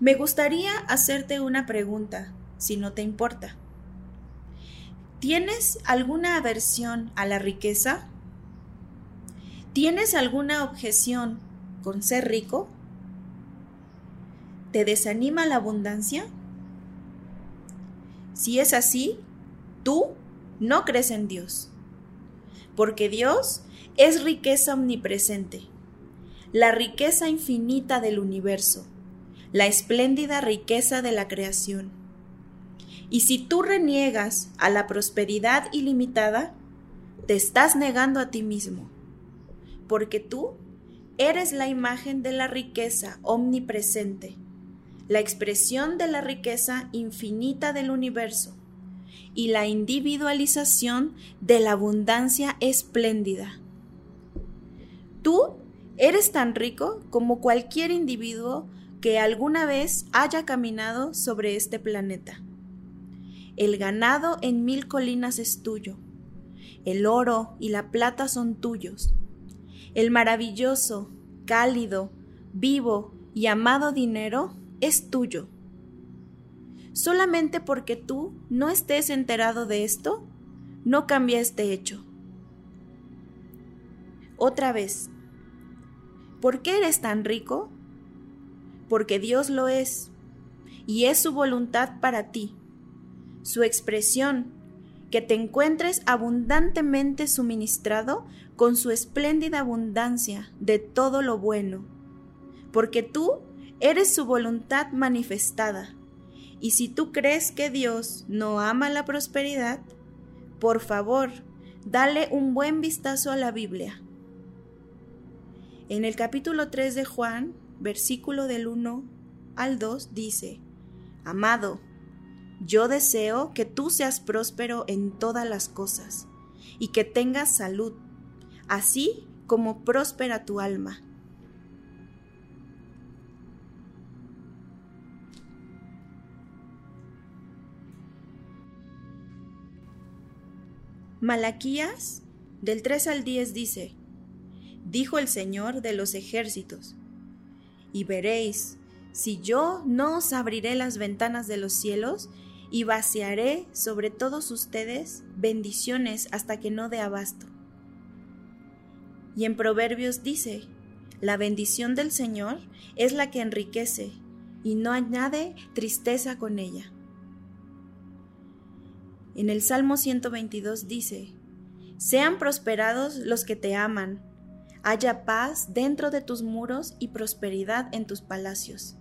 Me gustaría hacerte una pregunta, si no te importa. ¿Tienes alguna aversión a la riqueza? ¿Tienes alguna objeción con ser rico? ¿Te desanima la abundancia? Si es así, tú no crees en Dios, porque Dios es riqueza omnipresente, la riqueza infinita del universo, la espléndida riqueza de la creación. Y si tú reniegas a la prosperidad ilimitada, te estás negando a ti mismo, porque tú eres la imagen de la riqueza omnipresente la expresión de la riqueza infinita del universo y la individualización de la abundancia espléndida. Tú eres tan rico como cualquier individuo que alguna vez haya caminado sobre este planeta. El ganado en mil colinas es tuyo. El oro y la plata son tuyos. El maravilloso, cálido, vivo y amado dinero es tuyo. Solamente porque tú no estés enterado de esto, no cambia este hecho. Otra vez, ¿por qué eres tan rico? Porque Dios lo es, y es su voluntad para ti, su expresión, que te encuentres abundantemente suministrado con su espléndida abundancia de todo lo bueno, porque tú Eres su voluntad manifestada. Y si tú crees que Dios no ama la prosperidad, por favor, dale un buen vistazo a la Biblia. En el capítulo 3 de Juan, versículo del 1 al 2, dice, Amado, yo deseo que tú seas próspero en todas las cosas y que tengas salud, así como próspera tu alma. Malaquías del 3 al 10 dice, Dijo el Señor de los ejércitos, y veréis, si yo no os abriré las ventanas de los cielos, y vaciaré sobre todos ustedes bendiciones hasta que no dé abasto. Y en Proverbios dice, la bendición del Señor es la que enriquece, y no añade tristeza con ella. En el Salmo 122 dice, Sean prosperados los que te aman, haya paz dentro de tus muros y prosperidad en tus palacios.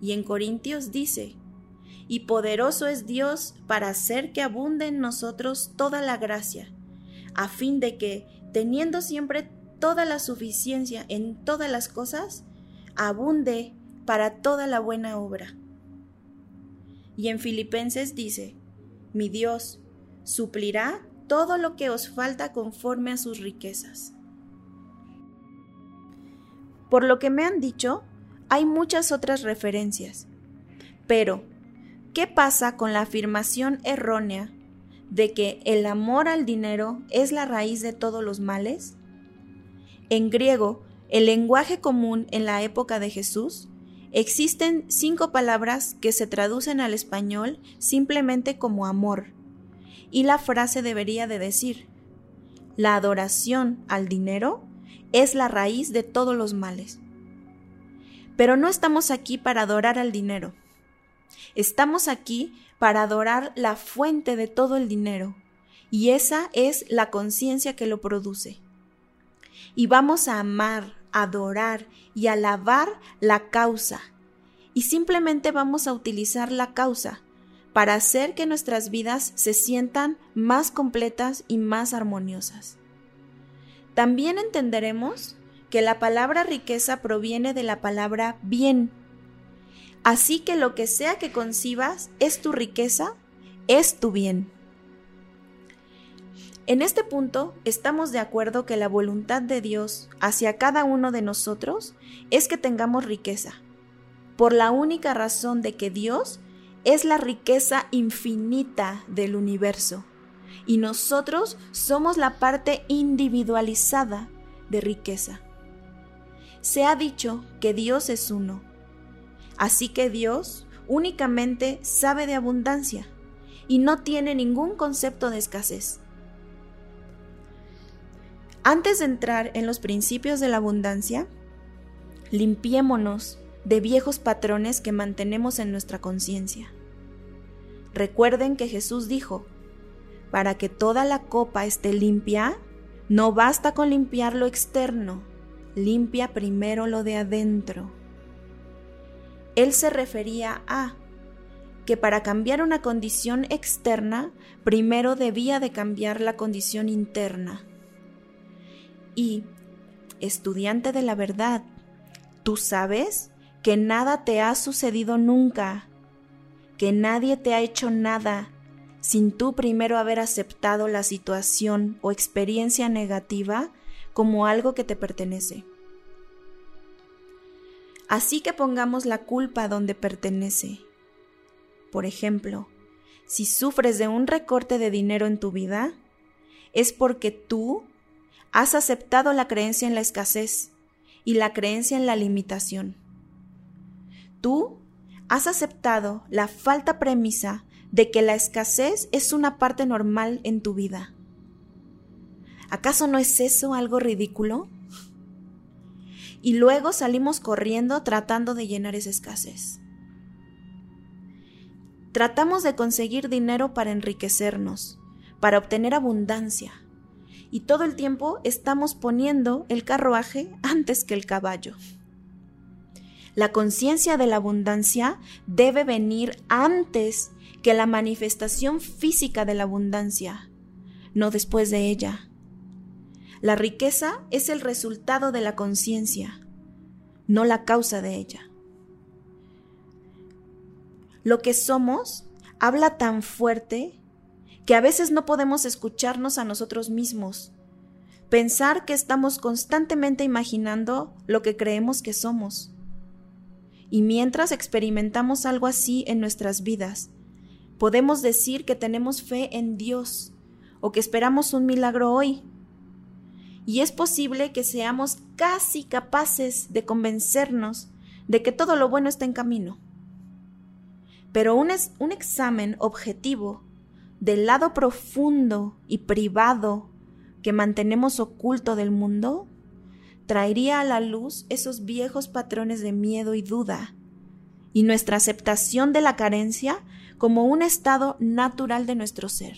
Y en Corintios dice, y poderoso es Dios para hacer que abunde en nosotros toda la gracia, a fin de que, teniendo siempre toda la suficiencia en todas las cosas, abunde para toda la buena obra. Y en Filipenses dice, mi Dios suplirá todo lo que os falta conforme a sus riquezas. Por lo que me han dicho, hay muchas otras referencias. Pero, ¿qué pasa con la afirmación errónea de que el amor al dinero es la raíz de todos los males? En griego, el lenguaje común en la época de Jesús, Existen cinco palabras que se traducen al español simplemente como amor, y la frase debería de decir, la adoración al dinero es la raíz de todos los males. Pero no estamos aquí para adorar al dinero. Estamos aquí para adorar la fuente de todo el dinero, y esa es la conciencia que lo produce. Y vamos a amar, adorar y alabar la causa. Y simplemente vamos a utilizar la causa para hacer que nuestras vidas se sientan más completas y más armoniosas. También entenderemos que la palabra riqueza proviene de la palabra bien. Así que lo que sea que concibas es tu riqueza, es tu bien. En este punto, estamos de acuerdo que la voluntad de Dios hacia cada uno de nosotros es que tengamos riqueza, por la única razón de que Dios es la riqueza infinita del universo y nosotros somos la parte individualizada de riqueza. Se ha dicho que Dios es uno. Así que Dios únicamente sabe de abundancia y no tiene ningún concepto de escasez. Antes de entrar en los principios de la abundancia, limpiémonos de viejos patrones que mantenemos en nuestra conciencia. Recuerden que Jesús dijo, para que toda la copa esté limpia, no basta con limpiar lo externo, limpia primero lo de adentro. Él se refería a que para cambiar una condición externa, primero debía de cambiar la condición interna. Y, estudiante de la verdad, tú sabes que nada te ha sucedido nunca, que nadie te ha hecho nada sin tú primero haber aceptado la situación o experiencia negativa como algo que te pertenece. Así que pongamos la culpa donde pertenece. Por ejemplo, si sufres de un recorte de dinero en tu vida, es porque tú has aceptado la creencia en la escasez y la creencia en la limitación. Tú has aceptado la falta premisa de que la escasez es una parte normal en tu vida. ¿Acaso no es eso algo ridículo? Y luego salimos corriendo tratando de llenar esa escasez. Tratamos de conseguir dinero para enriquecernos, para obtener abundancia, y todo el tiempo estamos poniendo el carruaje antes que el caballo. La conciencia de la abundancia debe venir antes que la manifestación física de la abundancia, no después de ella. La riqueza es el resultado de la conciencia, no la causa de ella. Lo que somos habla tan fuerte que a veces no podemos escucharnos a nosotros mismos, pensar que estamos constantemente imaginando lo que creemos que somos. Y mientras experimentamos algo así en nuestras vidas, podemos decir que tenemos fe en Dios o que esperamos un milagro hoy. Y es posible que seamos casi capaces de convencernos de que todo lo bueno está en camino. Pero un, un examen objetivo del lado profundo y privado que mantenemos oculto del mundo traería a la luz esos viejos patrones de miedo y duda, y nuestra aceptación de la carencia como un estado natural de nuestro ser.